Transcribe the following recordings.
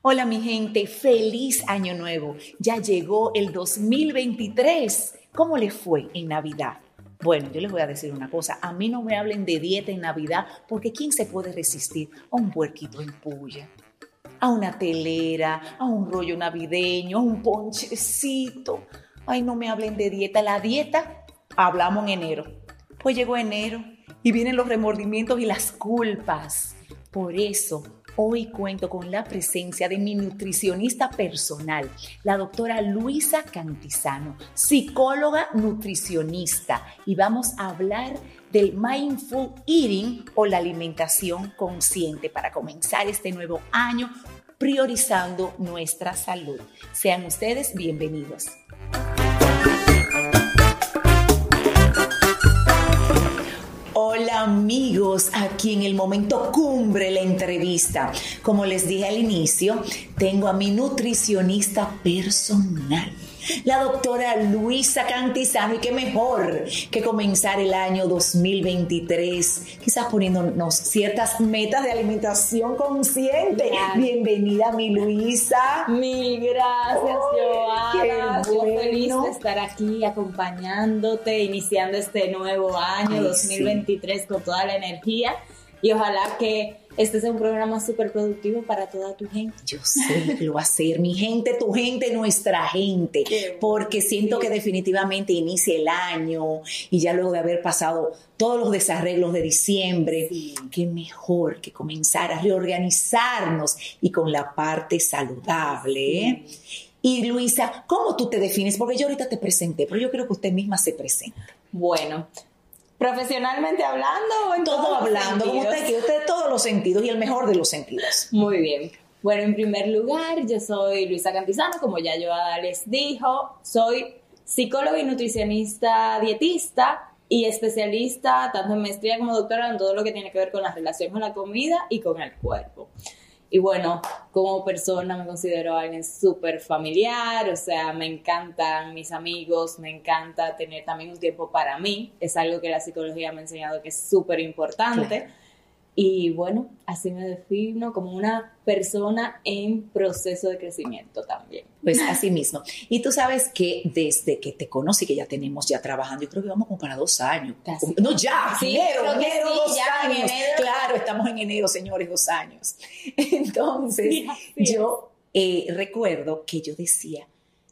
Hola mi gente, feliz año nuevo. Ya llegó el 2023. ¿Cómo les fue en Navidad? Bueno, yo les voy a decir una cosa, a mí no me hablen de dieta en Navidad porque ¿quién se puede resistir a un puerquito en puya? A una telera, a un rollo navideño, a un ponchecito. Ay, no me hablen de dieta. La dieta hablamos en enero. Pues llegó enero y vienen los remordimientos y las culpas. Por eso Hoy cuento con la presencia de mi nutricionista personal, la doctora Luisa Cantizano, psicóloga nutricionista, y vamos a hablar del mindful eating o la alimentación consciente para comenzar este nuevo año priorizando nuestra salud. Sean ustedes bienvenidos. Amigos, aquí en el momento cumbre la entrevista. Como les dije al inicio, tengo a mi nutricionista personal la doctora Luisa Cantizano. Y qué mejor que comenzar el año 2023, quizás poniéndonos ciertas metas de alimentación consciente. Bienvenida, mi Luisa. Mil gracias, Joana. Yo feliz de estar aquí acompañándote, iniciando este nuevo año 2023 con toda la energía. Y ojalá que este es un programa súper productivo para toda tu gente. Yo sé que lo va a ser, mi gente, tu gente, nuestra gente, porque siento que definitivamente inicia el año y ya luego de haber pasado todos los desarreglos de diciembre, qué mejor que comenzar a reorganizarnos y con la parte saludable. Y Luisa, ¿cómo tú te defines? Porque yo ahorita te presenté, pero yo creo que usted misma se presenta. Bueno, Profesionalmente hablando o en todo hablando, como usted quiere, usted todos los sentidos y el mejor de los sentidos. Muy bien. Bueno, en primer lugar, yo soy Luisa Cantizano, como ya Joada les dijo, soy psicóloga y nutricionista dietista y especialista tanto en maestría como doctora en todo lo que tiene que ver con la relación con la comida y con el cuerpo. Y bueno, como persona me considero alguien súper familiar, o sea, me encantan mis amigos, me encanta tener también un tiempo para mí, es algo que la psicología me ha enseñado que es súper importante. Y bueno, así me defino como una persona en proceso de crecimiento también. Pues así mismo. Y tú sabes que desde que te conocí, que ya tenemos ya trabajando, yo creo que vamos como para dos años. No, ya, sí, enero, enero, dos años. Claro, estamos en enero, señores, dos años. Entonces, yo eh, recuerdo que yo decía,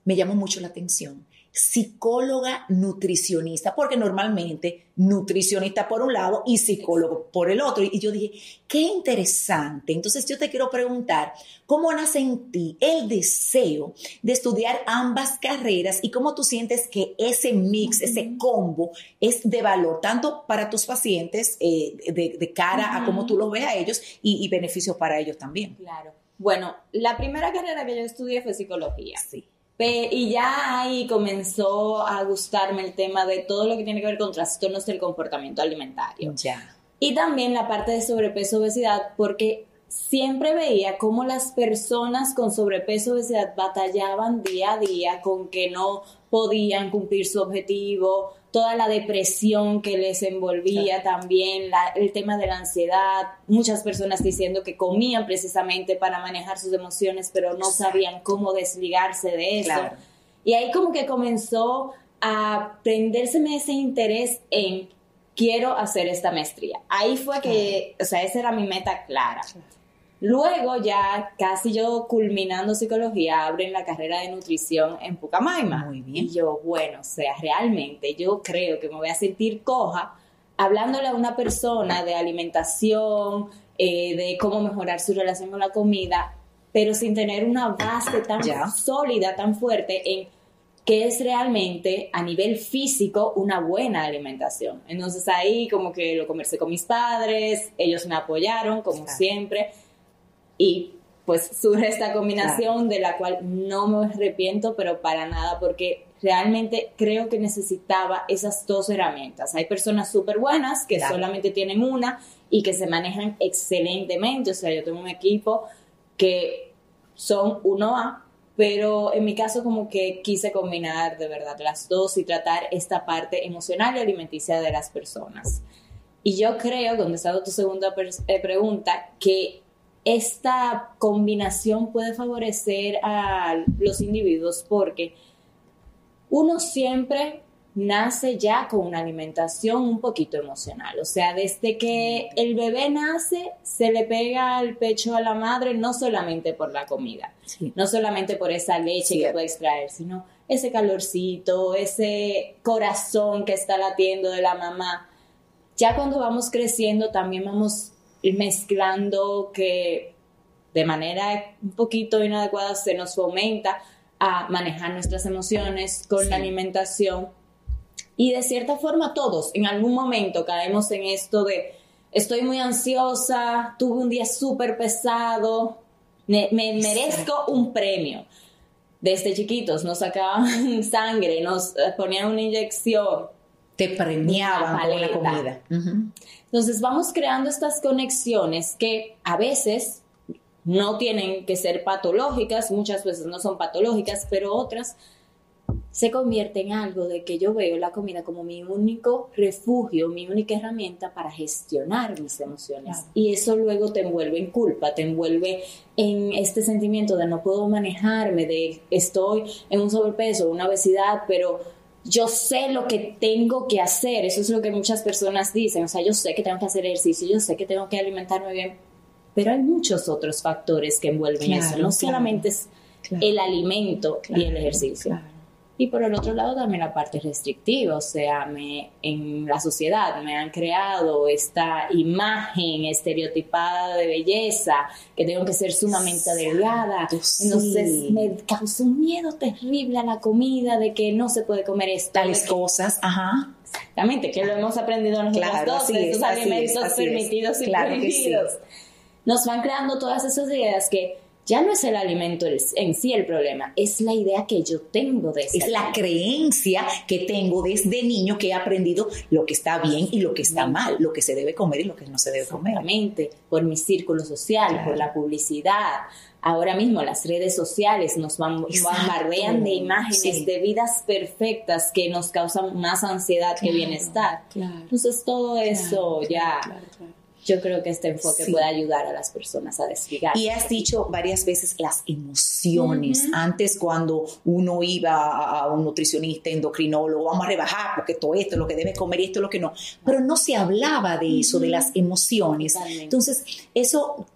me llamó mucho la atención psicóloga nutricionista, porque normalmente nutricionista por un lado y psicólogo por el otro. Y yo dije, qué interesante. Entonces yo te quiero preguntar, ¿cómo nace en ti el deseo de estudiar ambas carreras y cómo tú sientes que ese mix, ese combo es de valor, tanto para tus pacientes, eh, de, cara a cómo tú los ves a ellos y, y beneficios para ellos también? Claro. Bueno, la primera carrera que yo estudié fue psicología. Sí. Y ya ahí comenzó a gustarme el tema de todo lo que tiene que ver con trastornos del comportamiento alimentario. Ya. Y también la parte de sobrepeso obesidad, porque siempre veía cómo las personas con sobrepeso obesidad batallaban día a día con que no podían cumplir su objetivo, toda la depresión que les envolvía también, el tema de la ansiedad, muchas personas diciendo que comían precisamente para manejar sus emociones, pero no sabían cómo desligarse de eso. Y ahí como que comenzó a prendérseme ese interés en quiero hacer esta maestría. Ahí fue que, o sea, esa era mi meta clara. Luego ya casi yo culminando psicología, abren la carrera de nutrición en Pucamaima. Muy bien. Y yo, bueno, o sea, realmente yo creo que me voy a sentir coja hablándole a una persona de alimentación, eh, de cómo mejorar su relación con la comida, pero sin tener una base tan sólida, tan fuerte en qué es realmente a nivel físico una buena alimentación. Entonces ahí como que lo conversé con mis padres, ellos me apoyaron como siempre y pues surge esta combinación de la cual no me arrepiento, pero para nada, porque realmente creo que necesitaba esas dos herramientas. Hay personas súper buenas que Claro. solamente tienen una y que se manejan excelentemente. O sea, yo tengo un equipo que son 1A, pero en mi caso como que quise combinar de verdad las dos y tratar esta parte emocional y alimenticia de las personas. Y yo creo, contestando tu segunda eh, pregunta, que esta combinación puede favorecer a los individuos porque uno siempre nace ya con una alimentación un poquito emocional. O sea, desde que el bebé nace, se le pega al pecho a la madre no solamente por la comida, Sí. no solamente por esa leche que puede extraer, sino ese calorcito, ese corazón que está latiendo de la mamá. Ya cuando vamos creciendo también vamos mezclando que de manera un poquito inadecuada se nos fomenta a manejar nuestras emociones con Sí. la alimentación. Y de cierta forma todos en algún momento caemos en esto de estoy muy ansiosa, tuve un día súper pesado, me, me merezco un premio. Desde chiquitos nos sacaban sangre, nos eh, ponían una inyección, Te premiaban con la comida. Entonces vamos creando estas conexiones que a veces no tienen que ser patológicas, muchas veces no son patológicas, pero otras se convierten en algo de que yo veo la comida como mi único refugio, mi única herramienta para gestionar mis emociones. Claro. Y eso luego te envuelve en culpa, te envuelve en este sentimiento de no puedo manejarme, de estoy en un sobrepeso, una obesidad, pero yo sé lo que tengo que hacer, eso es lo que muchas personas dicen, o sea, yo sé que tengo que hacer ejercicio, yo sé que tengo que alimentarme bien, pero hay muchos otros factores que envuelven Claro, eso, no claro. solamente es Claro. el alimento y el ejercicio. Y por el otro lado también la parte restrictiva, o sea, me, en la sociedad me han creado esta imagen estereotipada de belleza, que tengo que ser sumamente delgada. sí. Entonces me causa un miedo terrible a la comida, de que no se puede comer esto. Tales que- cosas, ajá. Exactamente, que lo hemos aprendido nosotros Claro, dos, así es, es, alimentos es. permitidos y Claro que sí. prohibidos. Nos van creando todas esas ideas que ya no es el alimento en sí el problema, es la idea que yo tengo de ese Es la creencia que tengo desde niño que he aprendido lo que está bien y lo que está mal, lo que se debe comer y lo que no se debe comer. Exactamente, por mi círculo social, Claro. por la publicidad. Ahora mismo las redes sociales nos bombardean de imágenes Sí. de vidas perfectas que nos causan más ansiedad que bienestar. claro. Entonces todo eso ya, claro, claro. Yo creo que este enfoque Sí. puede ayudar a las personas a desligar. Y has dicho varias veces las emociones. Ujú. Antes cuando uno iba a- un nutricionista, endocrinólogo, vamos a rebajar porque todo esto es lo que debe comer y esto es lo que no. Pero no se hablaba de eso, de las emociones. Totalmente. Entonces, eso,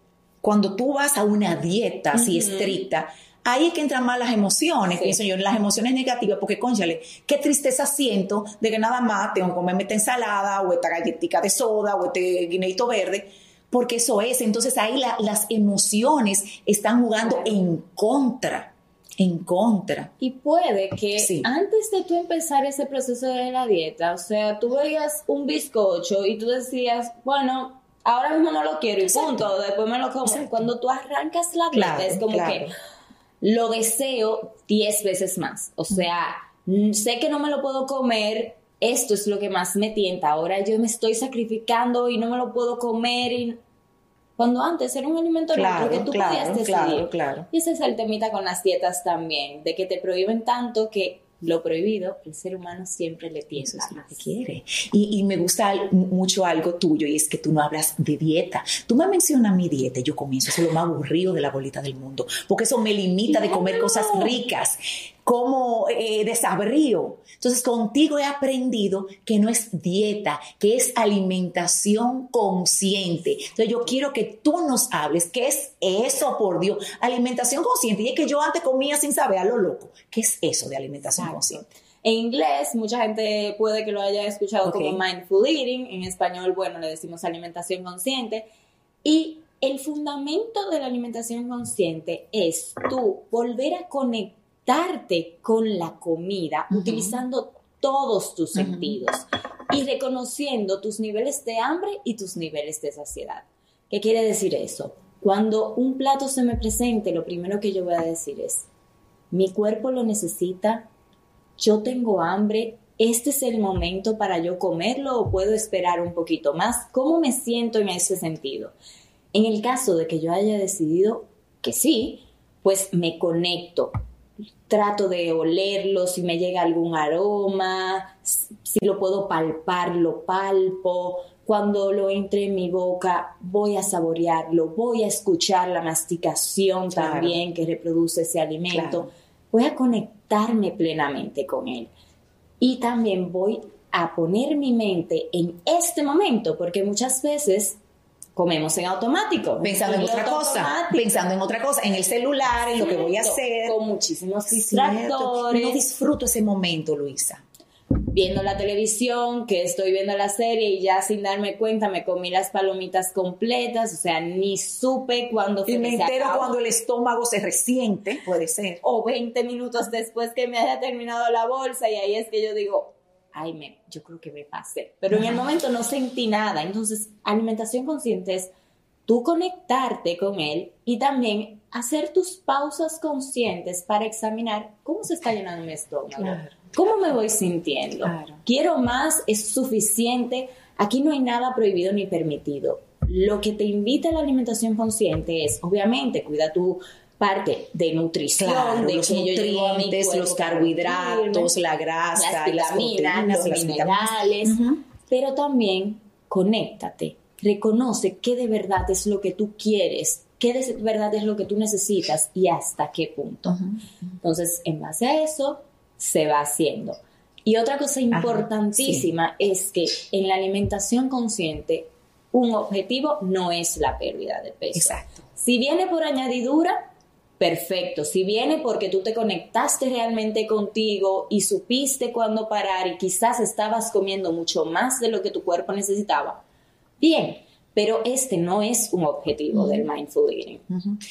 cuando tú vas a una dieta así Ujú. estricta, ahí es que entran más las emociones, Sí. pienso yo, las emociones negativas, porque, conchale, qué tristeza siento de que nada más tengo que comerme esta ensalada o esta galletita de soda o este guineito verde, porque eso es. Entonces ahí la- las emociones están jugando Claro. en contra, en contra. Y puede que Sí. antes de tú empezar ese proceso de la dieta, o sea, tú veías un bizcocho y tú decías, bueno, ahora mismo no lo quiero y Exacto. punto, después me lo como. Exacto. Cuando tú arrancas la dieta Claro, es como claro. que lo deseo 10 veces más. O sea, sé que no me lo puedo comer, esto es lo que más me tienta. Ahora yo me estoy sacrificando y no me lo puedo comer. Y... Cuando antes era un alimento que tú podías decidir. claro, claro. Y ese es el temita con las dietas también, de que te prohíben tanto que lo prohibido, el ser humano siempre le Eso tiende es lo que quiere. Y, y me gusta al- mucho algo tuyo y es que tú no hablas de dieta. Tú me mencionas mi dieta y yo comienzo, eso es lo más aburrido de la bolita del mundo, porque eso me limita de comer cosas ricas. Como eh, desabrío. Entonces contigo he aprendido que no es dieta, que es alimentación consciente. Entonces yo quiero que tú nos hables, ¿qué es eso, por Dios? Alimentación consciente. Y es que yo antes comía sin saber a lo loco. ¿Qué es eso de alimentación consciente? En inglés, mucha gente puede que lo haya escuchado como mindful eating. En español, bueno, le decimos alimentación consciente. Y el fundamento de la alimentación consciente es tú volver a conectarte con la comida utilizando todos tus sentidos y reconociendo tus niveles de hambre y tus niveles de saciedad. ¿Qué quiere decir eso? Cuando un plato se me presente, lo primero que yo voy a decir es, mi cuerpo lo necesita, yo tengo hambre, este es el momento para yo comerlo o puedo esperar un poquito más. ¿Cómo me siento en ese sentido? En el caso de que yo haya decidido que sí, pues me conecto, trato de olerlo, si me llega algún aroma, si lo puedo palpar, lo palpo. Cuando lo entre en mi boca, voy a saborearlo, voy a escuchar la masticación también que reproduce ese alimento. Voy a conectarme plenamente con él. Y también voy a poner mi mente en este momento, porque muchas veces comemos en automático. Pensando en otra cosa, pensando en otra cosa, en el celular, en lo que voy a hacer. Con muchísimos distractores. No disfruto ese momento, Luisa. Viendo la televisión, que estoy viendo la serie y ya sin darme cuenta me comí las palomitas completas, o sea, ni supe cuándo fue. Y me entero cuando el estómago se resiente, puede ser. O 20 minutos después que me haya terminado la bolsa y ahí es que yo digo, ay, me, yo creo que me pasé. Pero en el momento no sentí nada. Entonces, alimentación consciente es tú conectarte con él y también hacer tus pausas conscientes para examinar cómo se está llenando mi estómago, cómo me voy sintiendo. Quiero más, es suficiente. Aquí no hay nada prohibido ni permitido. Lo que te invita a la alimentación consciente es, obviamente, cuida tu parte de nutrición, de los que nutrientes, los carbohidratos, la grasa, las, vitaminas, los minerales, pero también conéctate, reconoce qué de verdad es lo que tú quieres, qué de verdad es lo que tú necesitas y hasta qué punto. Entonces, en base a eso, se va haciendo. Y otra cosa importantísima es que en la alimentación consciente, un objetivo no es la pérdida de peso. Exacto. Si viene por añadidura, perfecto. Si viene porque tú te conectaste realmente contigo y supiste cuándo parar y quizás estabas comiendo mucho más de lo que tu cuerpo necesitaba, bien. Pero este no es un objetivo del mindful eating.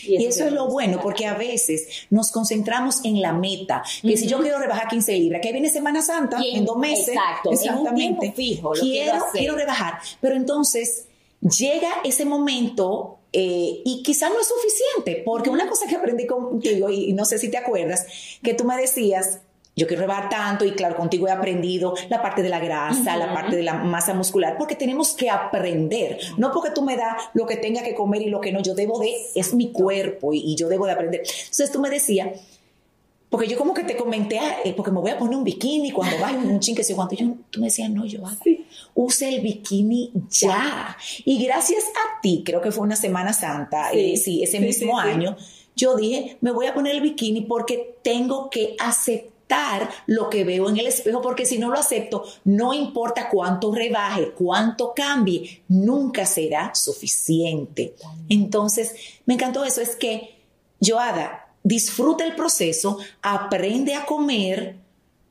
Y, eso, es lo bueno, porque a veces nos concentramos en la meta. Que si yo quiero rebajar 15 libras, que viene Semana Santa, en dos meses. Exacto, exactamente. En un fijo. quiero, quiero rebajar. Pero entonces llega ese momento eh, y quizás no es suficiente, porque una cosa que aprendí contigo, y, no sé si te acuerdas, que tú me decías, yo quiero rebar tanto y claro, contigo he aprendido la parte de la grasa, la parte de la masa muscular, porque tenemos que aprender, no porque tú me das lo que tenga que comer y lo que no, yo debo de, es mi cuerpo y, y yo debo de aprender. Entonces tú me decías, porque yo como que te comenté, eh, porque me voy a poner un bikini cuando vaya un chin que se cuánto. Yo, tú me decías, no, yo sí. Use el bikini ya. Y gracias a ti, creo que fue una Semana Santa, sí, eh, ese mismo año, yo dije, me voy a poner el bikini porque tengo que aceptar lo que veo en el espejo, porque si no lo acepto, no importa cuánto rebaje, cuánto cambie, nunca será suficiente. Entonces, me encantó eso, es que, Joada, disfruta el proceso, aprende a comer,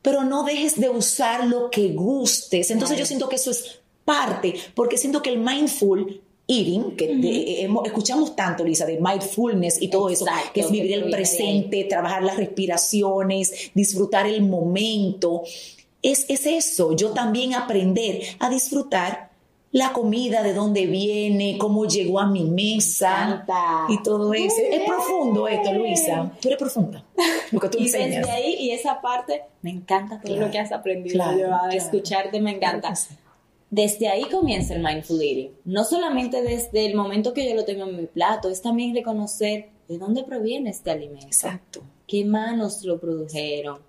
pero no dejes de usar lo que gustes. Entonces yo siento que eso es parte, porque siento que el mindful eating, que escuchamos tanto, Lisa, de mindfulness y todo eso, que es vivir el presente, trabajar las respiraciones, disfrutar el momento. Es, es eso, yo también aprender a disfrutar la comida, de dónde viene, cómo llegó a mi mesa y todo eso. Es profundo esto, Luisa. Tú eres profunda. Lo que tú y enseñas. desde ahí, y esa parte, me encanta todo lo que has aprendido. a escucharte me encanta. Desde ahí comienza el mindful eating. No solamente desde el momento que yo lo tengo en mi plato, es también reconocer de dónde proviene este alimento. Exacto. ¿Qué manos lo produjeron?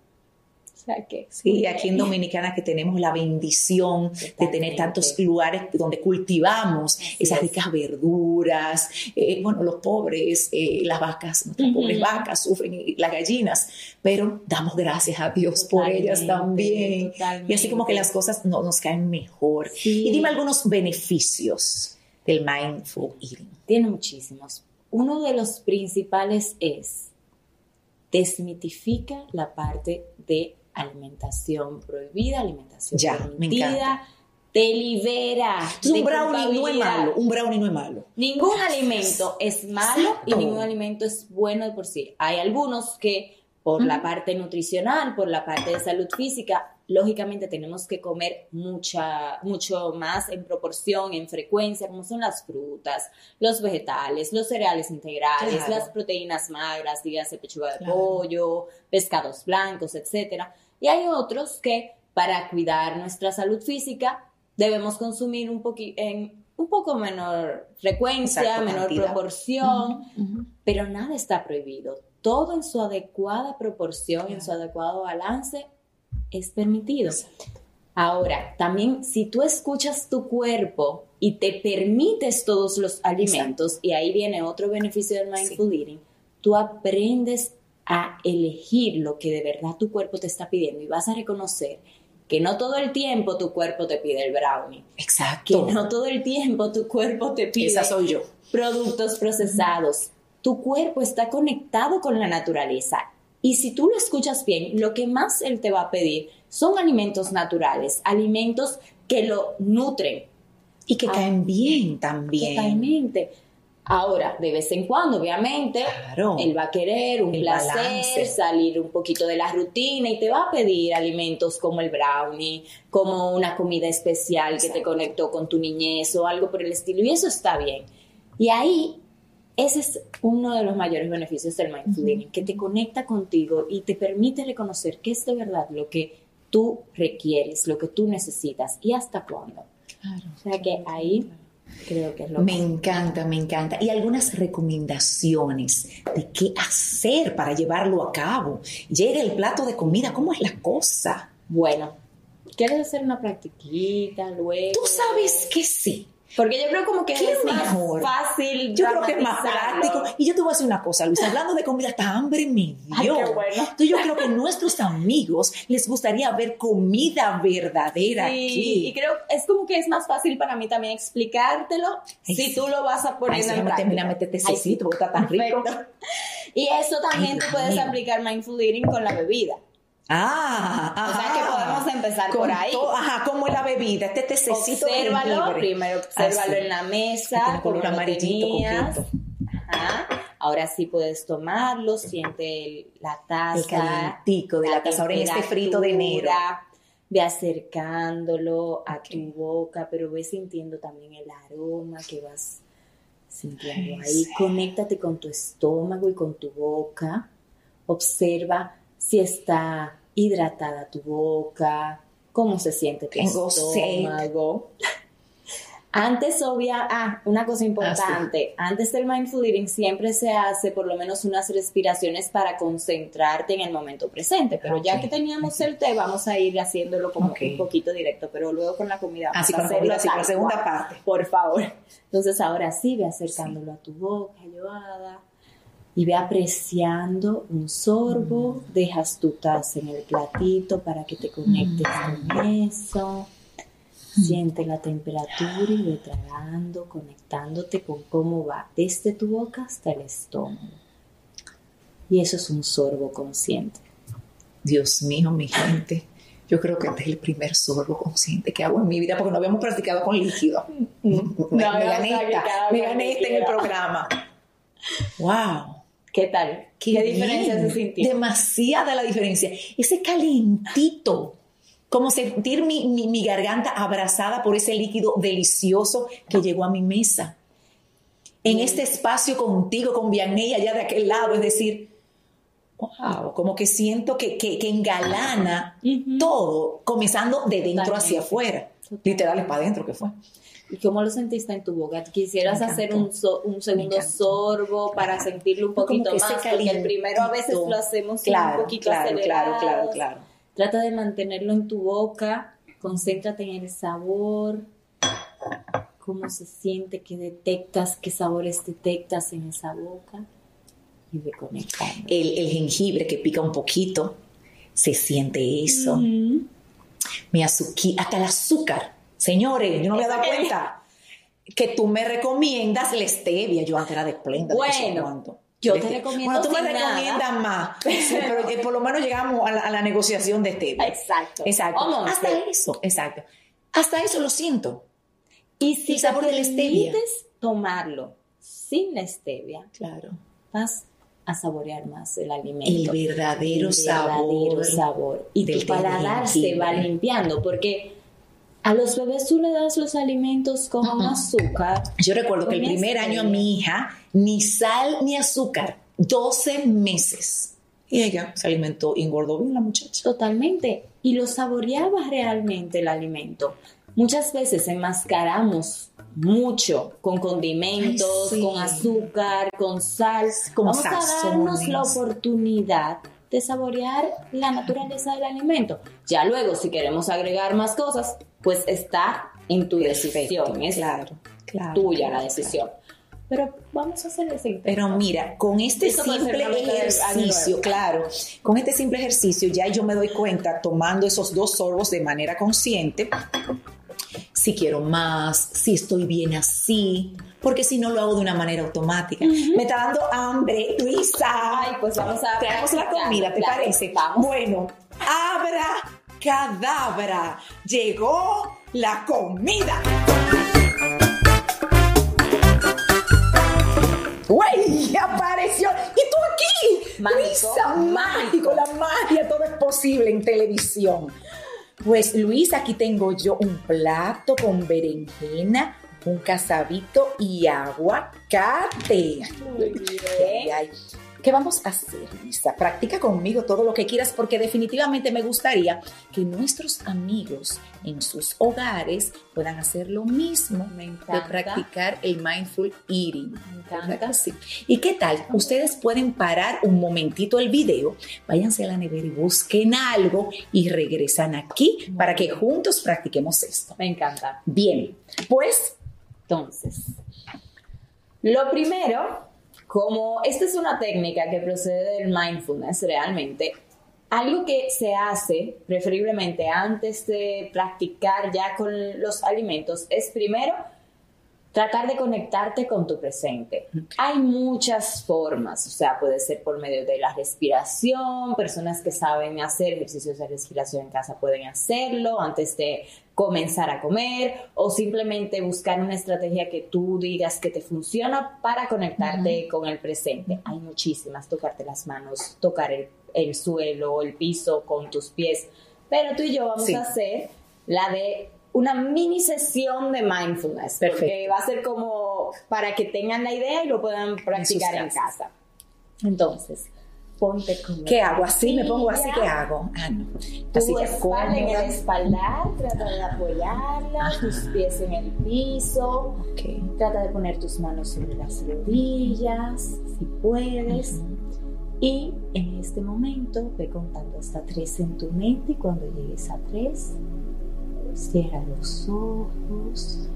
Sea que... Sí, aquí en Dominicana que tenemos la bendición de tener tantos lugares donde cultivamos esas ricas verduras, eh, bueno, los pobres, eh, las vacas, nuestras pobres vacas sufren, y las gallinas, pero damos gracias a Dios por ellas también. Y así como que las cosas no, nos caen mejor. Y dime algunos beneficios del mindful eating. Tiene muchísimos. Uno de los principales es desmitifica la parte de alimentación prohibida, alimentación Ya, permitida, te libera. Entonces, de un brownie no es malo, un brownie no es malo. Ningún alimento es malo y Exacto. ningún alimento es bueno de por sí. Hay algunos que por la parte nutricional, por la parte de salud física, lógicamente tenemos que comer mucha, mucho más en proporción, en frecuencia, como son las frutas, los vegetales, los cereales integrales, Claro. las proteínas magras, dígase pechuga de Claro. pollo, pescados blancos, etcétera. Y hay otros que para cuidar nuestra salud física debemos consumir un en un poco menor frecuencia, Exacto, menor cantidad. proporción, pero nada está prohibido. Todo en su adecuada proporción, en su adecuado balance es permitido. Ahora, también si tú escuchas tu cuerpo y te permites todos los alimentos, y ahí viene otro beneficio del mindful eating, tú aprendes a elegir lo que de verdad tu cuerpo te está pidiendo y vas a reconocer que no todo el tiempo tu cuerpo te pide el brownie, que Exacto. no todo el tiempo tu cuerpo te pide Esa soy yo. productos procesados. Tu cuerpo está conectado con la naturaleza. Y si tú lo escuchas bien, lo que más él te va a pedir son alimentos naturales, alimentos que lo nutren Y que Ah. caen bien también. totalmente. Ahora, de vez en cuando, obviamente, Claro. él va a querer un El placer, balance. salir un poquito de la rutina y te va a pedir alimentos como el brownie, como una comida especial que te Exacto. conectó con tu niñez o algo por el estilo. Y eso está bien. Y ahí, ese es uno de los mayores beneficios del mindful eating, que te conecta contigo y te permite reconocer que es de verdad lo que tú requieres, lo que tú necesitas y hasta cuándo. O sea que ahí creo que es lo Me que... encanta, me encanta. Y algunas recomendaciones de qué hacer para llevarlo a cabo. Llega el plato de comida, ¿cómo es la cosa? Bueno, ¿quieres hacer una practiquita luego? Tú sabes que sí. Porque yo creo como que ¿Qué es más fácil Yo creo que es más práctico. Y yo te voy a decir una cosa, Luis, hablando de comida, hasta hambre me Ay, qué bueno. Entonces yo creo que a nuestros amigos les gustaría ver comida verdadera Sí, aquí. y creo es como que es más fácil para mí también explicártelo Ay, si sí. tú lo vas a poner Ay, en práctica. sí. cecito, porque está tan rico. Y eso también tú puedes aplicar mindful eating con la bebida. Ah, O sea que podemos empezar Con por ahí. to- ajá, como es la bebida, este tececito Obsérvalo, primero obsérvalo Ah, en la mesa, color lo amarillito. Ajá. Ahora sí puedes tomarlo, siente el- la taza. El calientico de la taza, ahora en este frito de enero. Ve acercándolo a tu boca, pero ve sintiendo también el aroma que vas sintiendo Ay, ahí. sí. Conéctate con tu estómago y con tu boca. Observa si está hidratada tu boca, cómo se siente tu Tengo sed. estómago. Antes, obvia, ah, una cosa importante, antes del mindful eating siempre se hace por lo menos unas respiraciones para concentrarte en el momento presente, pero ya que teníamos el té, vamos a ir haciéndolo como Ok. un poquito directo, pero luego con la comida Así con la segunda parte. Por favor. Entonces ahora sí, ve acercándolo a tu boca, Joada, y ve apreciando un sorbo, dejas tu taza en el platito para que te conectes con eso. Siente la temperatura y ve tragando, conectándote con cómo va desde tu boca hasta el estómago. Y eso es un sorbo consciente. Dios mío, mi gente. Yo creo que este es el primer sorbo consciente que hago en mi vida porque no habíamos practicado con líquido. me, me gané esta, practicado me con gané esta en el programa. ¡Wow! ¿Qué tal? ¿Qué, diferencia bien. se sintió? Demasiada la diferencia. Ese calientito, como sentir mi, mi- mi garganta abrazada por ese líquido delicioso que llegó a mi mesa. En Mm. este espacio contigo, con Vianney allá de aquel lado, es decir, wow, como que siento que, que, que engalana todo, comenzando de dentro Totalmente. hacia afuera. Literal, para adentro que fue. ¿Y cómo lo sentiste en tu boca? ¿Quisieras hacer un, so- un segundo sorbo para sentirlo un poquito más? Porque el primero a veces lo hacemos Claro, un poquito claro, acelerado. claro, claro, claro. Trata de mantenerlo en tu boca, concéntrate en el sabor, cómo se siente, qué detectas, qué sabores detectas en esa boca y ve conectando. El, el jengibre que pica un poquito, se siente eso. Mi azuqui, hasta el azúcar. Señores, yo no me había dado cuenta que tú me recomiendas la stevia. Yo antes era de Splenda. Bueno, yo te recomiendo Bueno, tú me nada. recomiendas más. Sí, pero que por lo menos llegamos a la, a la negociación de stevia. Exacto. Exacto. Hasta eso, exacto. Hasta eso lo siento. Y si El sabor te de la stevia. permites tomarlo sin la stevia, Claro. vas a saborear más el alimento. El verdadero El verdadero sabor. Y del tu paladar se va limpiando, porque a los bebés tú le das los alimentos con azúcar. Yo recuerdo que el primer stevia. año a mi hija, ni sal ni azúcar, 12 meses. Y ella se alimentó, engordó bien la muchacha. Totalmente. Y lo saboreaba realmente el alimento. Muchas veces enmascaramos mucho con condimentos, Ay, sí. con azúcar, con sal. Con Vamos a darnos la sazones. oportunidad de saborear la naturaleza del alimento. Ya luego, si queremos agregar más cosas, pues está en tu decisión. Es claro, claro. tuya la decisión. Pero vamos a hacer intento. Pero mira, con este simple ejercicio, claro, con este simple ejercicio ya yo me doy cuenta tomando esos dos sorbos de manera consciente si quiero más, si estoy bien así, porque si no lo hago de una manera automática. Me está dando hambre, Luisa. Ay, pues vamos a Traemos la comida, ¿te Claro, parece? vamos. Bueno, abra cadabra, llegó la comida. ¡Güey! ¡Apareció! ¡Y tú aquí! Mágico, Luisa, mágico, mágico. la magia, todo es posible en televisión. Pues Luisa, aquí tengo yo un plato con berenjena, un casabito y aguacate. Muy bien. Ay, ay. ¿Qué vamos a hacer, Luisa? Practica conmigo todo lo que quieras porque definitivamente me gustaría que nuestros amigos en sus hogares puedan hacer lo mismo Me de practicar el mindful eating. Me encanta. ¿Verdad que sí? ¿Y qué tal? Ustedes pueden parar un momentito el video, váyanse a la nevera y busquen algo y regresan aquí para que juntos practiquemos esto. Me encanta. Bien, pues Entonces, lo primero, como esta es una técnica que procede del mindfulness realmente, algo que se hace preferiblemente antes de practicar ya con los alimentos es primero tratar de conectarte con tu presente. Hay muchas formas, o sea, puede ser por medio de la respiración, personas que saben hacer ejercicios de respiración en casa pueden hacerlo antes de comenzar a comer o simplemente buscar una estrategia que tú digas que te funciona para conectarte con el presente. Hay muchísimas, tocarte las manos, tocar el, el suelo, el piso con tus pies, pero tú y yo vamos Sí. a hacer la de una mini sesión de mindfulness, porque Perfecto. va a ser como para que tengan la idea y lo puedan practicar en, casas. casa. Entonces, ponte como ¿qué hago? ¿Así? ¿Me pongo así? ¿Qué hago? Ah, no. Tu Así que espalda en el espaldar, trata de apoyarla, tus pies en el piso, trata de poner tus manos sobre las rodillas, si puedes. Y en este momento ve contando hasta tres en tu mente y cuando llegues a tres, cierra los ojos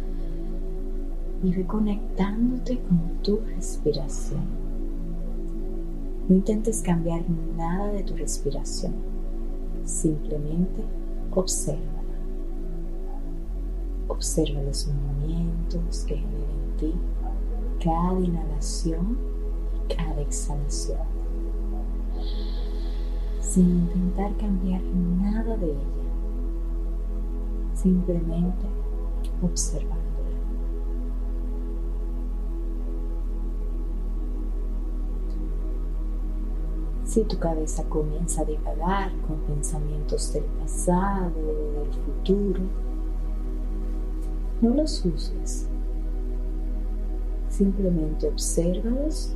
y ve conectándote con tu respiración. No intentes cambiar nada de tu respiración, simplemente obsérvala. Observa los movimientos que genera en ti cada inhalación y cada exhalación sin intentar cambiar nada de ella, simplemente observándola. Si tu cabeza comienza a divagar con pensamientos del pasado o del futuro, no los juzgues. Simplemente obsérvalos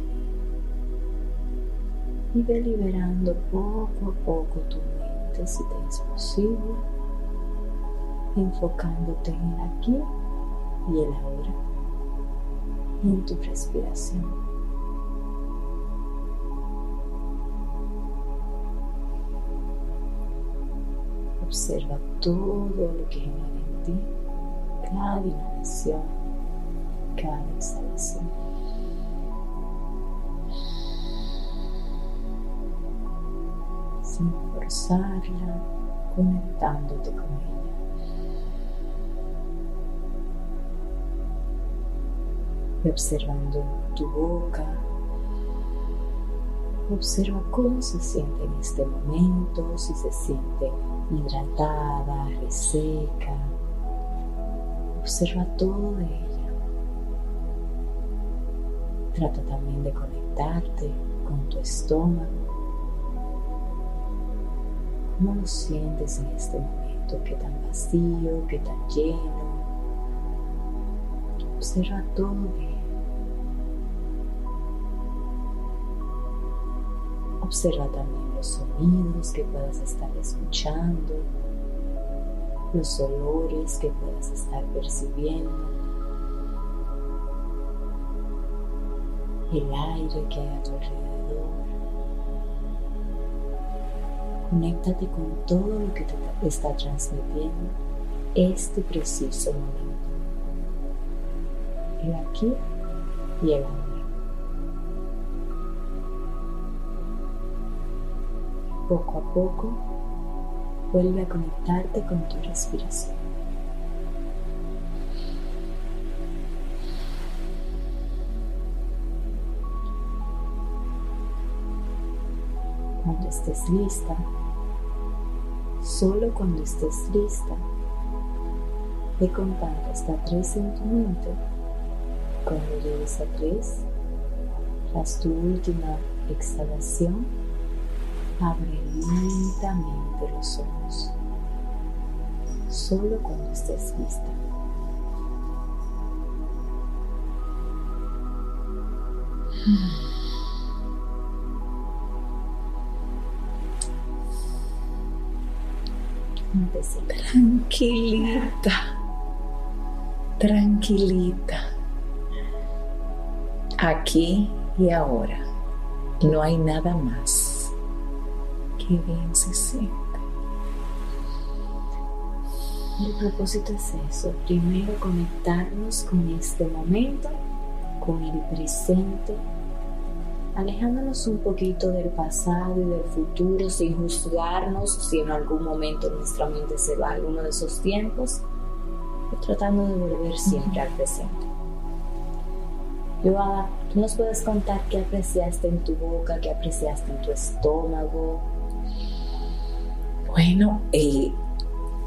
y ve liberando poco a poco tu mente si te es posible, enfocándote en el aquí y el ahora, y en tu respiración. Observa todo lo que genera en ti, cada inhalación, cada exhalación. Sin forzarla, conectándote con ella. Y observando tu boca, observa cómo se siente en este momento, si se siente hidratada, reseca. Observa todo de ella. Trata también de conectarte con tu estómago. ¿Cómo lo sientes en este momento? ¿Qué tan vacío? ¿Qué tan lleno? Observa todo de ella. Observa también sonidos que puedas estar escuchando, los olores que puedas estar percibiendo, el aire que hay a tu alrededor. Conéctate con todo lo que te está transmitiendo este preciso momento. El aquí y el ahora. Poco a poco, vuelve a conectarte con tu respiración. Cuando estés lista, solo cuando estés lista, ve contando hasta tres en tu mente. Cuando llegues a tres, haz tu última exhalación Abre lentamente los ojos, solo cuando estés lista. Tranquilita, tranquilita. Aquí y ahora no hay nada más qué bien se. El propósito es eso, primero conectarnos con este momento, con el presente, alejándonos un poquito del pasado y del futuro sin juzgarnos si en algún momento nuestra mente se va a alguno de esos tiempos, tratando de volver siempre al presente. Joada, ¿tú nos puedes contar qué apreciaste en tu boca, qué apreciaste en tu estómago, bueno, eh,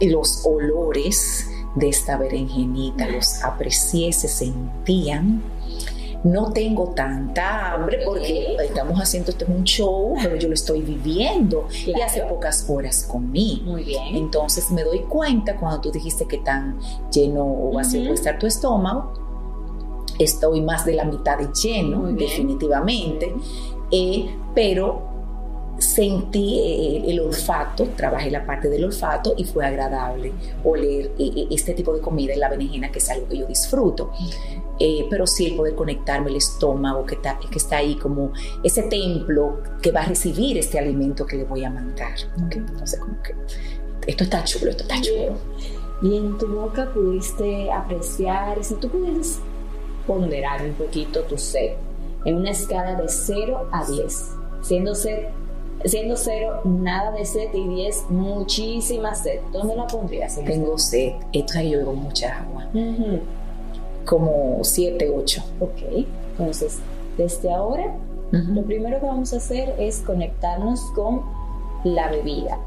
los olores de esta berenjenita los aprecié, se sentían. No tengo tanta hambre porque estamos haciendo este un show, pero yo lo estoy viviendo y hace pocas horas comí. Muy bien. Entonces me doy cuenta cuando tú dijiste que tan lleno o vacío puede estar tu estómago, estoy más de la mitad de lleno, definitivamente. Eh, pero sentí eh, el olfato, trabajé la parte del olfato y fue agradable oler eh, eh, este tipo de comida en la berenjena, que es algo que yo disfruto. pero sí el poder conectarme el estómago que está, que está ahí como ese templo que va a recibir este alimento que le voy a mandar. Entonces, como que esto está chulo, esto está chulo. Y en tu boca pudiste apreciar, si tú pudieras ponderar un poquito tu sed en una escala de 0 a 10, siendo sed Siendo cero, nada de sed y 10, muchísima sed. ¿Dónde la pondrías? Tengo sed. Esto yo bebo mucha agua. Como 7, 8. Ok. Entonces, desde ahora, lo primero que vamos a hacer es conectarnos con la bebida.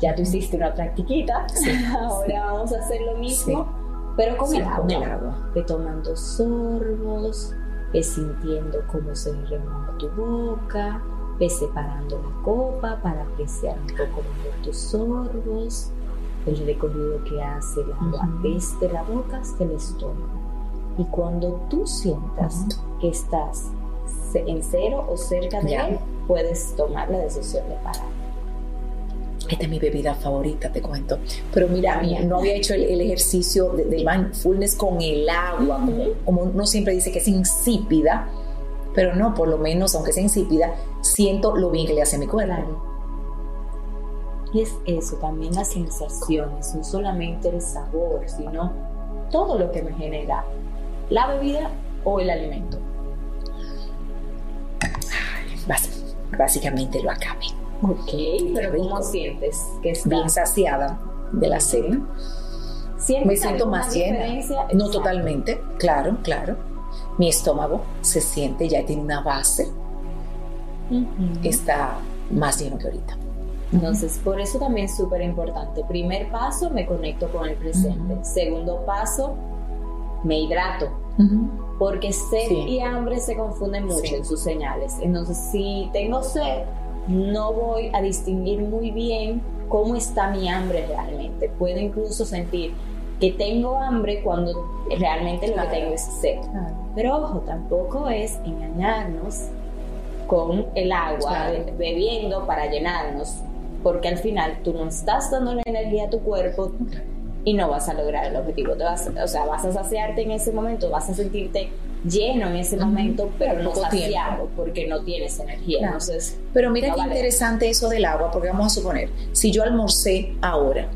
Ya tú hiciste una practiquita. ahora vamos a hacer lo mismo, pero con, el, agua. con el agua. Ve tomando sorbos, ve sintiendo cómo se remoja tu boca Ve separando la copa para apreciar un poco mejor tus sorbos, el recorrido que hace el agua desde la boca hasta el estómago. Y cuando tú sientas que estás en cero o cerca de él, puedes tomar la decisión de parar. Esta es mi bebida favorita, te cuento. Pero mira, no había hecho el, ejercicio de, mindfulness con el agua, como, como uno siempre dice que es insípida pero no, por lo menos, aunque sea insípida, siento lo bien que le hace a mi cuerpo. Y es eso, también las sensaciones, no solamente el sabor, sino todo lo que me genera la bebida o el alimento. básicamente lo acabé. Ok, pero ¿cómo sientes que estás? Bien saciada de la cena. Me siento más llena. No totalmente, claro, claro. Mi estómago se siente, ya tiene una base. Está más lleno que ahorita. Entonces, por eso también es súper importante. Primer paso, me conecto con el presente. Segundo paso, me hidrato. Porque sed y hambre se confunden mucho en sus señales. Entonces, si tengo sed, no voy a distinguir muy bien cómo está mi hambre realmente. Puedo incluso sentir que tengo hambre cuando realmente lo que tengo es sed. Pero ojo, tampoco es engañarnos con el agua, bebiendo para llenarnos porque al final tú no estás dando la energía a tu cuerpo y no vas a lograr el objetivo. Te vas, o sea, vas a saciarte en ese momento, vas a sentirte lleno en ese momento, pero no saciado porque no tienes energía. Entonces, pero mira qué interesante eso del agua, porque vamos a suponer, si yo almorcé ahora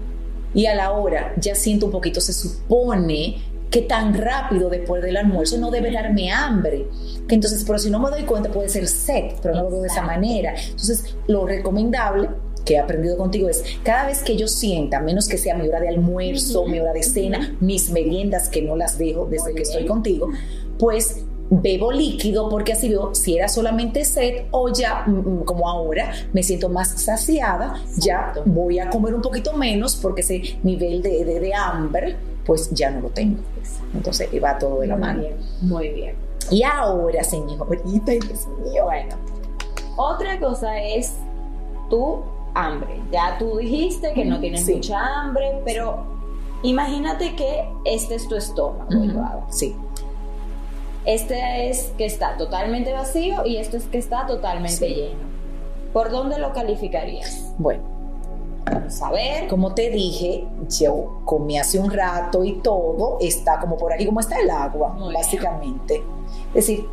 y a la hora ya siento un poquito, se supone que tan rápido después del almuerzo no debe darme hambre. Que entonces, pero si no me doy cuenta, puede ser sed, pero no lo veo de esa manera. Entonces, lo recomendable que he aprendido contigo es cada vez que yo sienta, menos que sea mi hora de almuerzo, mi hora de cena, mis meriendas que no las dejo desde que estoy contigo, pues bebo líquido porque así veo si era solamente sed o ya mm, mm, como ahora me siento más saciada, ya voy a comer un poquito menos porque ese nivel de, de, hambre pues ya no lo tengo. Entonces va todo de la mano. muy bien. Y ahora, señorita, Dios mío, bueno. Otra cosa es tú hambre. Ya tú dijiste que no tienes mucha hambre, pero imagínate que este es tu estómago, Sí. Este es que está totalmente vacío y este es que está totalmente lleno. ¿Por dónde lo calificarías? Bueno, ver. Como te dije, yo comí hace un rato y todo está como por aquí, como está el agua, básicamente. Es decir,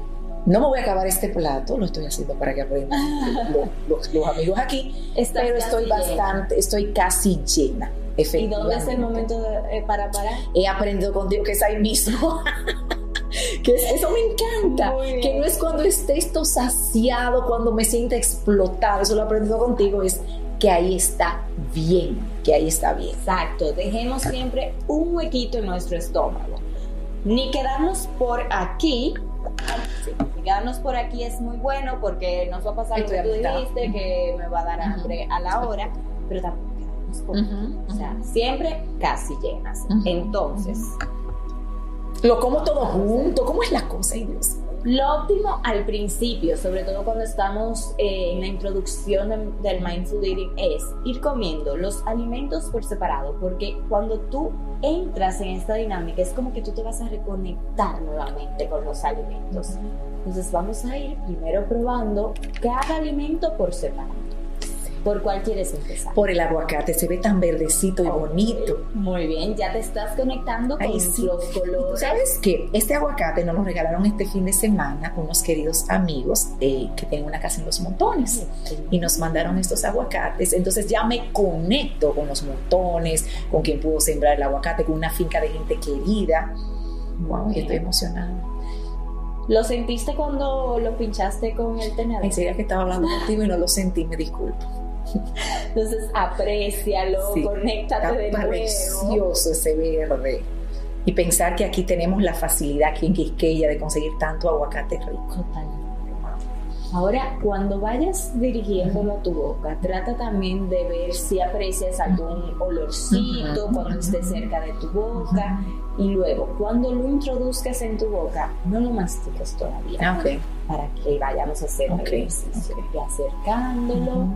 no me voy a acabar este plato, lo estoy haciendo para que aprendan los, amigos aquí, pero estoy bastante, estoy casi llena. ¿Y dónde es el momento eh, para parar? He aprendido contigo que es ahí mismo. que eso me encanta, que no es cuando esté esto saciado, cuando me sienta explotado, eso lo he aprendido contigo, es que ahí está bien, que ahí está bien. Exacto, dejemos siempre un huequito en nuestro estómago. Ni quedarnos por aquí quedarnos por aquí es muy bueno porque nos va a pasar lo que tú dijiste, que me va a dar hambre a la hora, pero tampoco quedarnos por aquí. O sea, siempre casi llenas. Entonces. Lo como todo junto, ¿cómo es la cosa, Dios? Lo óptimo al principio, sobre todo cuando estamos eh, en la introducción del mindful eating, es ir comiendo los alimentos por separado, porque cuando tú entras en esta dinámica es como que tú te vas a reconectar nuevamente con los alimentos. Entonces vamos a ir primero probando cada alimento por separado. ¿Por cuál quieres empezar? Por el aguacate, se ve tan verdecito y bonito. Muy bien, ya te estás conectando con los colores. ¿Sabes qué? Este aguacate nos lo regalaron este fin de semana unos queridos amigos eh, que tienen una casa en Los Montones y nos mandaron estos aguacates. Entonces ya me conecto con los montones, con quien pudo sembrar el aguacate, con una finca de gente querida. Wow, estoy emocionada. ¿Lo sentiste cuando lo pinchaste con el tenedor? En serio que estaba hablando contigo y no lo sentí, me disculpo. Entonces, aprécialo, conéctate de nuevo. precioso ese verde. Y pensar que aquí tenemos la facilidad aquí en Quisqueya de conseguir tanto aguacate rico. Totalmente. Ahora, cuando vayas dirigiéndolo a tu boca, trata también de ver si aprecias algún olorcito cuando esté cerca de tu boca. Y luego, cuando lo introduzcas en tu boca, no lo mastiques todavía. Ah, para que vayamos a hacer un ejercicio. Y acercándolo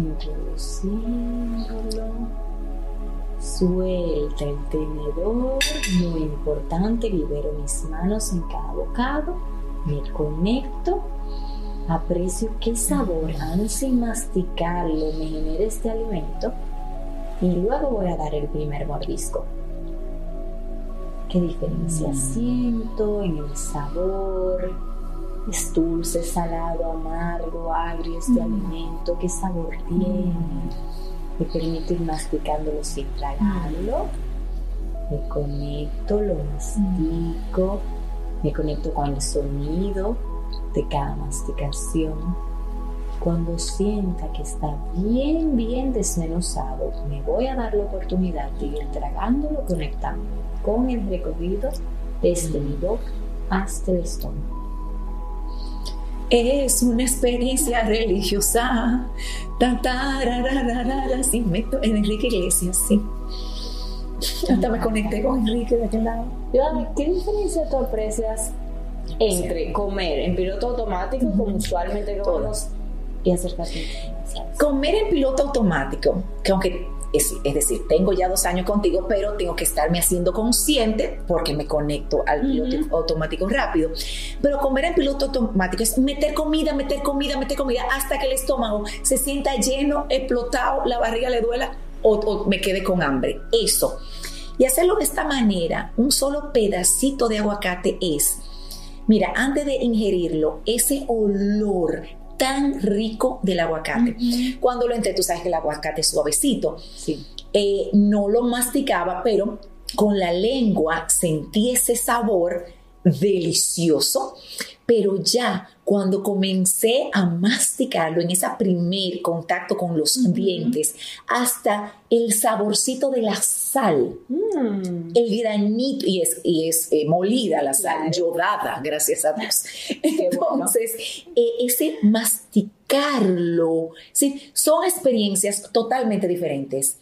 introduciéndolo. Suelta el tenedor, muy importante, libero mis manos en cada bocado, me conecto, aprecio qué sabor, aún sin masticarlo, me genera este alimento y luego voy a dar el primer mordisco. ¿Qué diferencia mm. siento en el sabor? Es dulce, salado, amargo, agrio este alimento, qué sabor tiene. Me permito ir masticándolo sin tragarlo. Me conecto, lo mastico, me conecto con el sonido de cada masticación. Cuando sienta que está bien, bien desmenuzado, me voy a dar la oportunidad de ir tragándolo, conectándolo con el recorrido desde mi boca hasta el estómago. Es una experiencia religiosa. Ta, ta, ra, ra. Sí, me Enrique Iglesias, sí. Hasta me conecté con Enrique de aquel lado. ¿qué diferencia tú aprecias entre comer en piloto automático, como usualmente comemos, y acercarte a información? Comer en piloto automático, que aunque es, es decir, tengo ya dos años contigo, pero tengo que estarme haciendo consciente porque me conecto al piloto automático rápido. Pero comer en piloto automático es meter comida, meter comida, meter comida hasta que el estómago se sienta lleno, explotado, la barriga le duela o, o me quede con hambre. Eso. Y hacerlo de esta manera, un solo pedacito de aguacate es, mira, antes de ingerirlo, ese olor tan rico del aguacate. Cuando lo entré, tú sabes que el aguacate es suavecito. Sí. Eh, no lo masticaba, pero con la lengua sentí ese sabor delicioso. Pero ya cuando comencé a masticarlo en ese primer contacto con los dientes, hasta el saborcito de la sal, Mm. el granito, y es, y es eh, molida la sal, yodada, gracias a Dios. bueno. Entonces, eh, ese masticarlo, ¿sí? son experiencias totalmente diferentes.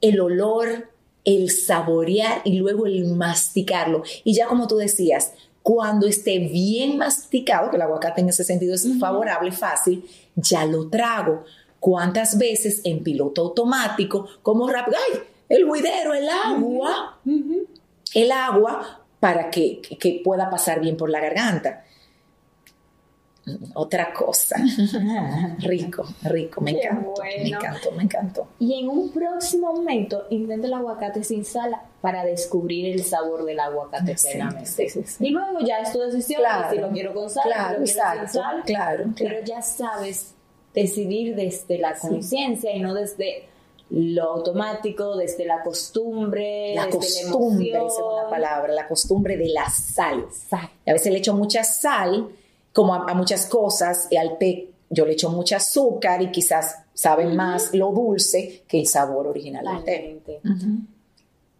El olor, el saborear y luego el masticarlo. Y ya como tú decías, cuando esté bien masticado, que el aguacate en ese sentido es favorable, fácil, ya lo trago. ¿Cuántas veces en piloto automático, como rápido, ay, el huidero, el agua, el agua para que, que- que pueda pasar bien por la garganta? Otra cosa. rico, rico, me encantó, me bueno. encantó, me encantó. Y en un próximo momento, intenta el aguacate sin sal para descubrir el sabor del aguacate Sí. Y luego ya es tu decisión Claro. si lo quiero con sal, Claro, si lo quiero sin sal. claro, Pero claro. ya sabes decidir desde la conciencia y no desde lo automático, desde la costumbre, La desde costumbre, la esa es una palabra, la costumbre de la sal. A veces le echo mucha sal, como a, a muchas cosas, y al té yo le echo mucha azúcar y quizás saben más lo dulce que el sabor original del té. Totalmente.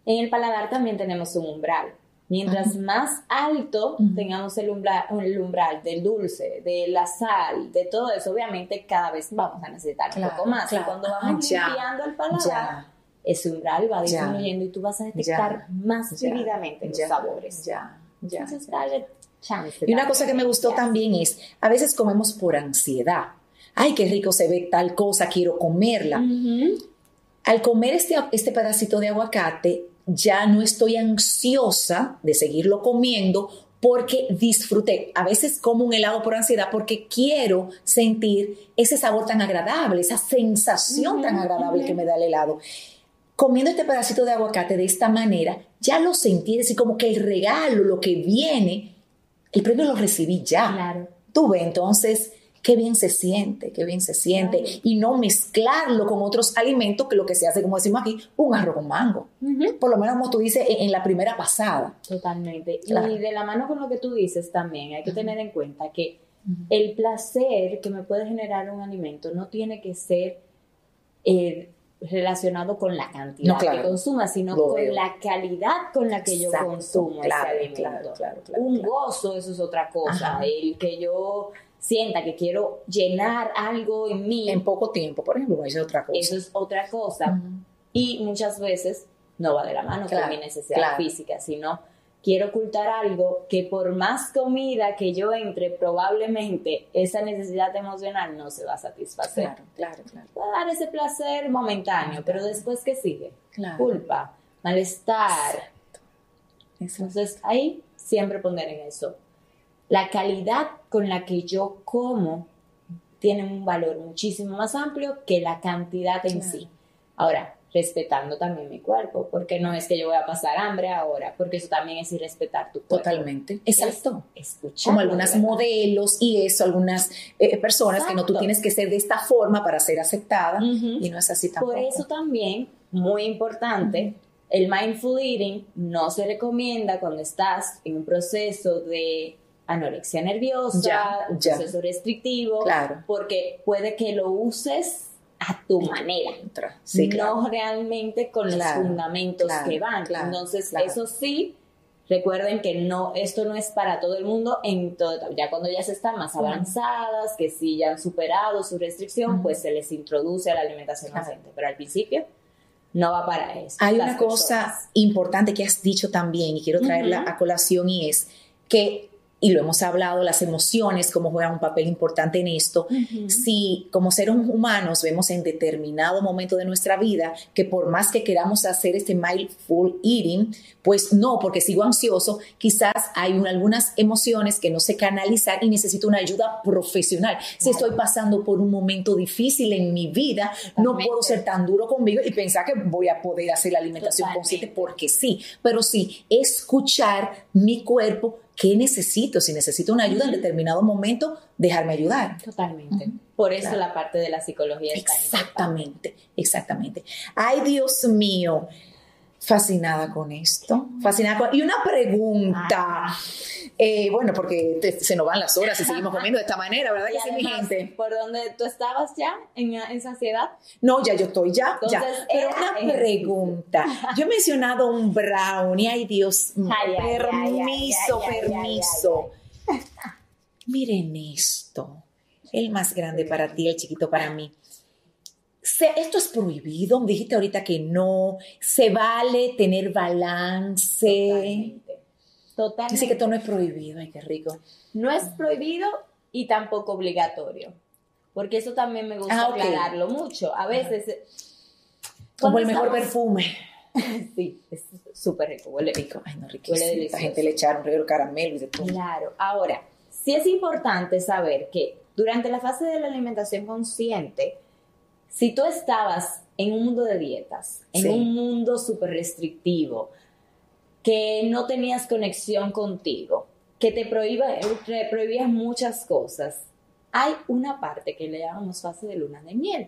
En el paladar también tenemos un umbral. Mientras más alto tengamos el umbral, el umbral del dulce, de la sal, de todo eso, obviamente cada vez vamos a necesitar un Claro, poco más. claro. Y cuando vamos ya, limpiando el paladar, ya. ese umbral va Ya. disminuyendo y tú vas a detectar más Ya, vividamente los ya, sabores. Ya, ya. Entonces, dale chance. Y una cosa que me gustó también es, a veces comemos por ansiedad. Ay, qué rico se ve tal cosa, quiero comerla. Al comer este, este pedacito de aguacate, ya no estoy ansiosa de seguirlo comiendo porque disfruté. A veces como un helado por ansiedad porque quiero sentir ese sabor tan agradable, esa sensación tan agradable que me da el helado. Comiendo este pedacito de aguacate de esta manera, ya lo sentí, es decir, como que el regalo, lo que viene, el premio lo recibí ya. Claro. Tú ves, entonces, qué bien se siente, qué bien se siente. Y no mezclarlo con otros alimentos que lo que se hace, como decimos aquí, un arroz con mango. Por lo menos como tú dices en, en la primera pasada. Totalmente. Claro. Y de la mano con lo que tú dices también, hay que tener en cuenta que el placer que me puede generar un alimento no tiene que ser eh, relacionado con la cantidad No, claro. que consuma, sino con veo. la calidad con la que yo consumo claro, ese alimento. claro, claro, claro, un gozo, eso es otra cosa. Ajá. El que yo sienta que quiero llenar algo en mí, En poco tiempo, por ejemplo, eso es otra cosa. eso es otra cosa. Y muchas veces no va de la mano con mi necesidad física, sino quiero ocultar algo que por más comida que yo entre, probablemente esa necesidad emocional no se va a satisfacer. Claro, claro, claro. Va a dar ese placer momentáneo, pero después ¿qué sigue? Claro. Culpa, malestar. Eso. Entonces ahí siempre poner en eso. La calidad con la que yo como tiene un valor muchísimo más amplio que la cantidad en Claro. sí. Ahora, respetando también mi cuerpo, porque no es que yo voy a pasar hambre ahora, porque eso también es irrespetar tu cuerpo. Totalmente. Exacto. Escuchar. Como algunas modelos y eso, algunas eh, personas que no, tú tienes que ser de esta forma para ser aceptada y no es así tampoco. Por eso también, muy importante, el mindful eating no se recomienda cuando estás en un proceso de anorexia nerviosa, Ya, un ya. proceso restrictivo, Claro. porque puede que lo uses a tu manera. Otra. Sí, claro. no realmente con Claro, los fundamentos claro, que van. Entonces, eso sí, recuerden que no, esto no es para todo el mundo en todo, ya cuando ya se están más avanzadas, que sí ya han superado su restricción, pues se les introduce a la alimentación consciente, pero al principio no va para eso. Hay una cosa importante que has dicho también y quiero traerla a colación y es que, y lo hemos hablado, las emociones, cómo juegan un papel importante en esto. Si como seres humanos vemos en determinado momento de nuestra vida que por más que queramos hacer este mindful eating, pues no, porque sigo ansioso, quizás hay un- algunas emociones que no sé canalizar y necesito una ayuda profesional. Si estoy pasando por un momento difícil en mi vida, no puedo ser tan duro conmigo y pensar que voy a poder hacer la alimentación Totalmente. consciente porque sí, pero sí, escuchar mi cuerpo, ¿qué necesito? Si necesito una ayuda en determinado momento, dejarme ayudar. Totalmente. Por eso Claro. la parte de la psicología es tan importante. Exactamente, exactamente. Ay, Dios mío, fascinada con esto, fascinada con... Y una pregunta, Eh, bueno, porque te- se nos van las horas y seguimos comiendo de esta manera, ¿verdad Y que sí, mi además, gente? ¿Por donde tú estabas ya en, en saciedad? No, ya yo estoy, ya, Pero una pregunta. Yo he mencionado un brownie, ay Dios mío, Ay, permiso, ay, ay, ay, permiso. Miren esto, el más grande para ti, el chiquito para mí. Se- esto es prohibido, dijiste ahorita que no, se vale tener balance. Totalmente. Totalmente. Dice que esto no es prohibido, ay qué rico. No es prohibido y tampoco obligatorio. Porque eso también me gusta Ah, aclararlo mucho. A veces. eh, Como el mejor estamos- perfume. Sí, es súper rico, huele rico. Ay, no, Huele riquísimo. La delicioso. gente le echaron regalo caramelo y de todo. Claro. Ahora, sí es importante saber que durante la fase de la alimentación consciente, si tú estabas en un mundo de dietas, en Sí. un mundo súper restrictivo, que no tenías conexión contigo, que te prohíba, te prohibías muchas cosas, hay una parte que le llamamos fase de luna de miel,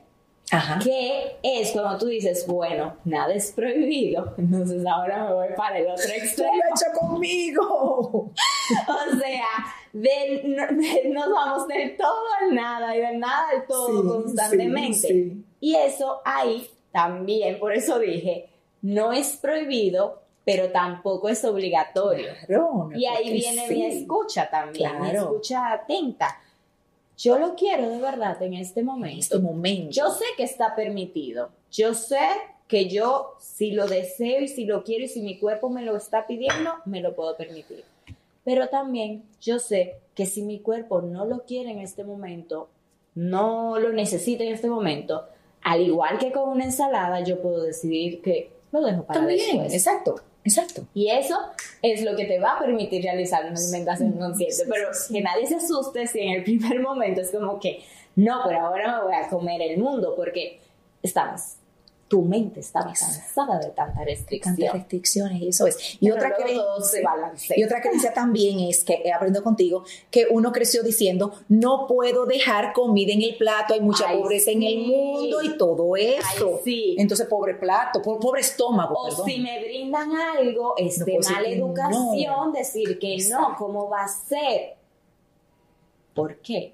Ajá. que es cuando tú dices, bueno, nada es prohibido, entonces ahora me voy para el otro extremo. lo has hecho conmigo. O sea, de, de nos vamos del todo al nada y del nada al todo Sí, constantemente. sí, sí. Y eso ahí también, por eso dije, no es prohibido, pero tampoco es obligatorio. Claro, Y ahí viene sí. mi escucha también, mi escucha atenta. Yo lo quiero de verdad en este En momento. este momento. Yo sé que está permitido. Yo sé que yo, si lo deseo y si lo quiero y si mi cuerpo me lo está pidiendo, me lo puedo permitir. Pero también yo sé que si mi cuerpo no lo quiere en este momento, no lo necesita en este momento, al igual que con una ensalada, yo puedo decidir que lo dejo para También, después. exacto, exacto. Y eso es lo que te va a permitir realizar una alimentación consciente. pero que nadie se asuste si en el primer momento es como que, no, pero ahora me voy a comer el mundo porque estabas, tu mente estaba cansada de tanta Tantas restricción. restricciones y eso es. Y Pero otra balancea. y otra creencia también es que he aprendido contigo que uno creció diciendo no puedo dejar comida en el plato, hay mucha Ay, pobreza en el mundo y todo eso. sí. Entonces pobre plato, po- pobre estómago, O perdón. si me brindan algo, es No de mala que educación decir que no. ¿cómo va a ser? ¿Por qué?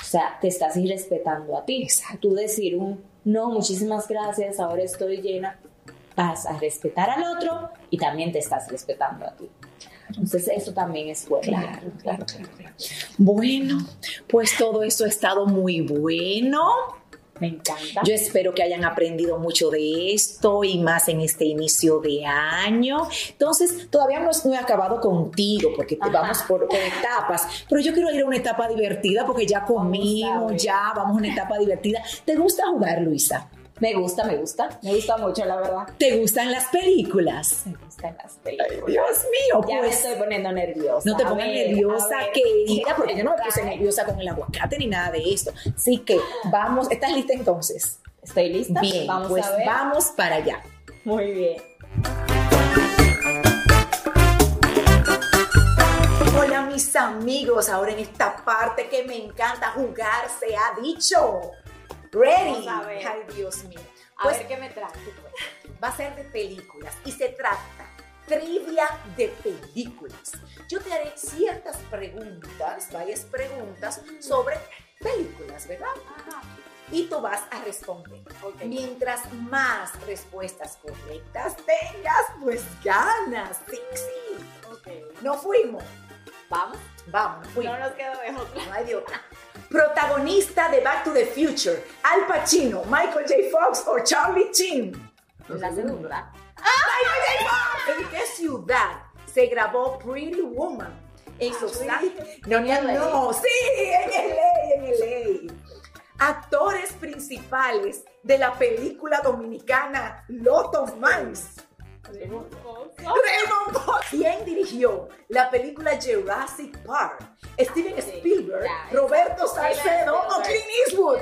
O sea, te estás irrespetando a ti. Exacto. Tú decir un no, muchísimas gracias, ahora estoy llena, vas a respetar al otro y también te estás respetando a ti. Entonces, eso también es bueno. Claro, claro, claro, claro. Bueno, pues todo eso ha estado muy bueno. Me encanta. Yo espero que hayan aprendido mucho de esto y más en este inicio de año. Entonces, todavía no, no he acabado contigo porque te vamos por, por etapas, pero yo quiero ir a una etapa divertida porque ya comimos, ya vamos a una etapa divertida. ¿Te gusta jugar, Luisa? Me gusta, me gusta. Me gusta mucho, la verdad. ¿Te gustan las películas? Me gustan las películas. Dios mío, Ya me pues. estoy poniendo nerviosa. No te pongas nerviosa, querida, porque yo no me puse nerviosa con el aguacate ni nada de esto. Así que vamos, ¿estás lista entonces? ¿Estoy lista? Bien, vamos pues a ver. vamos para allá. Muy bien. Hola mis amigos, ahora en esta parte que me encanta jugar se ha dicho. Ver. Ay, Dios mío. A Pues ver qué me trae. va a ser de películas y se trata trivia de películas. Yo te haré ciertas preguntas, varias preguntas sobre películas, ¿verdad? Y tú vas a responder. Mientras más respuestas correctas tengas, pues ganas. Sí, sí. Ok. No fuimos. Vamos. Vamos, no fuimos. No nos quedó de otra. No hay de otra. Protagonista de Back to the Future, Al Pacino, Michael J. Fox o Charlie Chin. La segunda. ¿En qué ciudad se grabó Pretty Woman? En Los Ángeles. No, no, no. Sí, en LA, en LA. Actores principales de la película dominicana Loto Mans. Raymond Poe. ¿Quién dirigió la película Jurassic Park? Steven Sí, Spielberg, ya, Roberto Salcedo o. Clint Eastwood.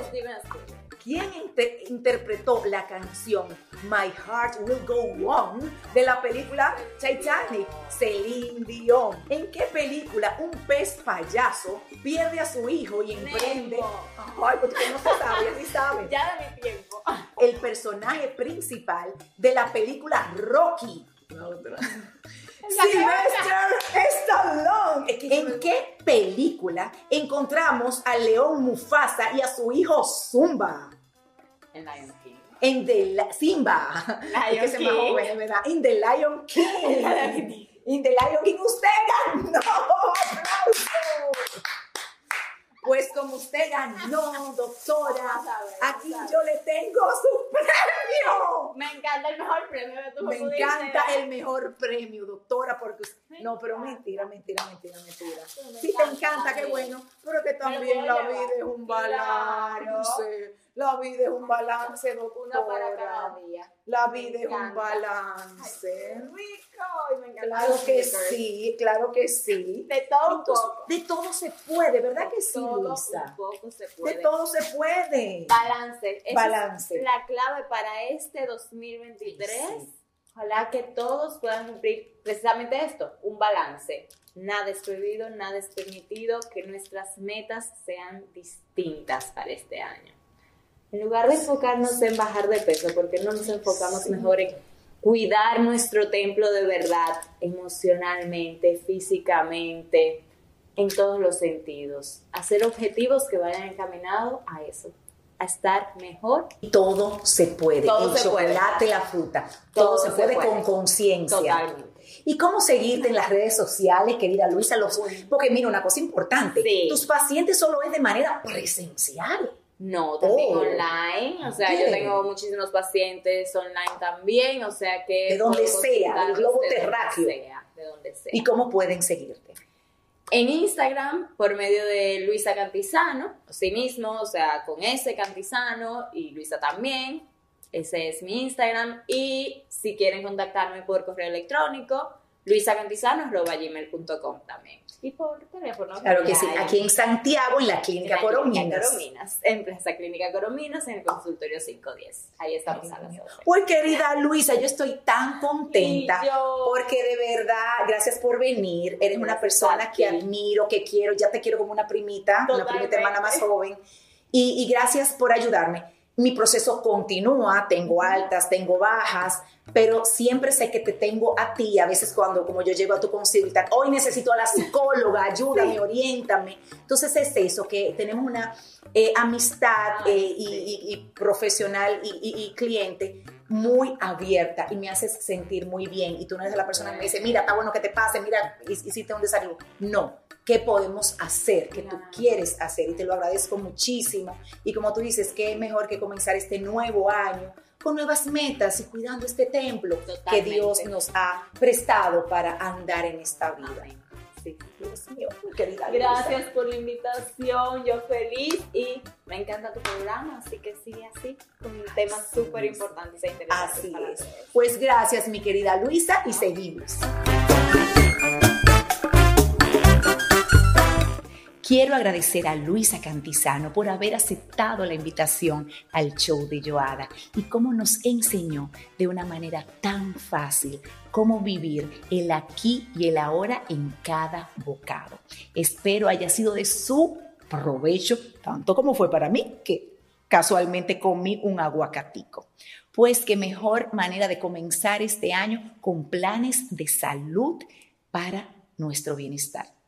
¿Quién inter- interpretó la canción My Heart Will Go On de la película Titanic? Celine Dion. ¿En qué película un pez payaso pierde a su hijo y emprende? Ay, porque no se sabe, sí sabe. Ya de mi tiempo. El personaje principal de la película Rocky. Sylvester Stallone. ¿En qué película encontramos al león Mufasa y a su hijo Zumba? En Lion King. En The Li- Simba. Lion Es que se me King. joven, ¿verdad? In The Lion King. In The Lion King. Usted ganó. ¡Aplauso! Pues como usted ganó, doctora, aquí yo le tengo su premio. Me encanta el mejor premio de tu Me encanta el mejor premio, doctora, porque no, pero mentira, mentira, mentira, mentira. Sí te encanta qué bueno, pero que también la vida es un balance. La vida es un balance, doctora. Una para cada día. La vida es un balance. Rico. Y me encanta Claro que sí, claro que sí. De todo un Entonces, poco. de todo se puede, ¿verdad que sí, todo Luisa? un poco se De puede. todo se puede. Balance. Esa Balance. Es la clave para este 2023. Sí. Ojalá que todos puedan cumplir precisamente esto, un balance. Nada es prohibido, nada es permitido, que nuestras metas sean distintas para este año. En lugar de enfocarnos en bajar de peso, porque no nos enfocamos Sí. mejor en cuidar nuestro templo de verdad, emocionalmente, físicamente, en todos los sentidos. Hacer objetivos que vayan encaminados a eso, a estar mejor Todo se puede. Todo El se puede. chocolate, la fruta. Todo, Todo se, se puede, puede. con conciencia. ¿Y cómo seguirte en las redes sociales, querida Luisa? Los, porque mira, una cosa importante. Sí. Tus pacientes solo es de manera presencial. No, también Oh. online, o sea, yo tengo muchísimos pacientes online también, o sea que... De donde sea, del globo de donde sea, de donde sea. ¿Y cómo pueden seguirte? En Instagram, por medio de Luisa Cantizano, sí mismo, o sea, con ese Cantizano y Luisa también, ese es mi Instagram, y si quieren contactarme por correo electrónico, luisacantizano.gmail.com también. Y por teléfono. Claro que sí. hay- Aquí en Santiago, en la Clínica en la Clínica Corominas. Corominas, en Plaza Clínica Corominas, en el consultorio 510. Ahí estamos Ay, a las Dios mío. 12. Pues querida Luisa, yo estoy tan contenta yo- porque de verdad, gracias por venir. Eres una persona que admiro, que quiero, ya te quiero como una primita, una primita hermana más joven. Y, y gracias por ayudarme. Mi proceso continúa, tengo altas, tengo bajas, pero siempre sé que te tengo a ti. A veces cuando, como yo llego a tu consulta, hoy necesito a la psicóloga, ayúdame, oriéntame. Entonces es eso, que tenemos una eh, amistad eh, y, y- y profesional y cliente muy abierta y me haces sentir muy bien. Y tú no eres la persona que me dice, mira, está bueno que te pase, mira, hic- hiciste un desayuno. No, ¿qué podemos hacer? ¿Qué tú quieres hacer? Y te lo agradezco muchísimo. Y como tú dices, qué mejor que comenzar este nuevo año con nuevas metas y cuidando este templo que. Dios nos ha prestado para andar en esta vida. Amén. Sí. Dios mío, querida. Gracias por la invitación, yo feliz y me encanta tu programa, así que sigue así, con temas súper importantes e interesantes. Así para es. todos. Pues gracias, mi querida Luisa, y seguimos. Quiero agradecer a Luisa Cantizano por haber aceptado la invitación al show de Joada y cómo nos enseñó de una manera tan fácil cómo vivir el aquí y el ahora en cada bocado. Espero haya sido de su provecho, tanto como fue para mí, que casualmente comí un aguacatico. Pues qué mejor manera de comenzar este año con planes de salud para nuestro bienestar.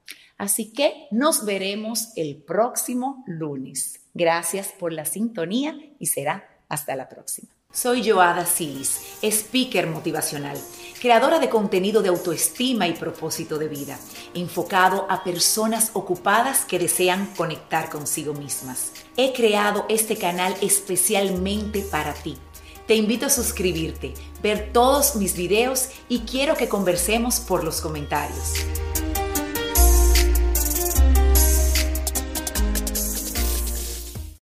Así que nos veremos el próximo lunes. Gracias por la sintonía y será hasta la próxima. Soy Joada Silis, speaker motivacional, creadora de contenido de autoestima y propósito de vida, enfocado a personas ocupadas que desean conectar consigo mismas. He creado este canal especialmente para ti. Te invito a suscribirte, ver todos mis videos y quiero que conversemos por los comentarios.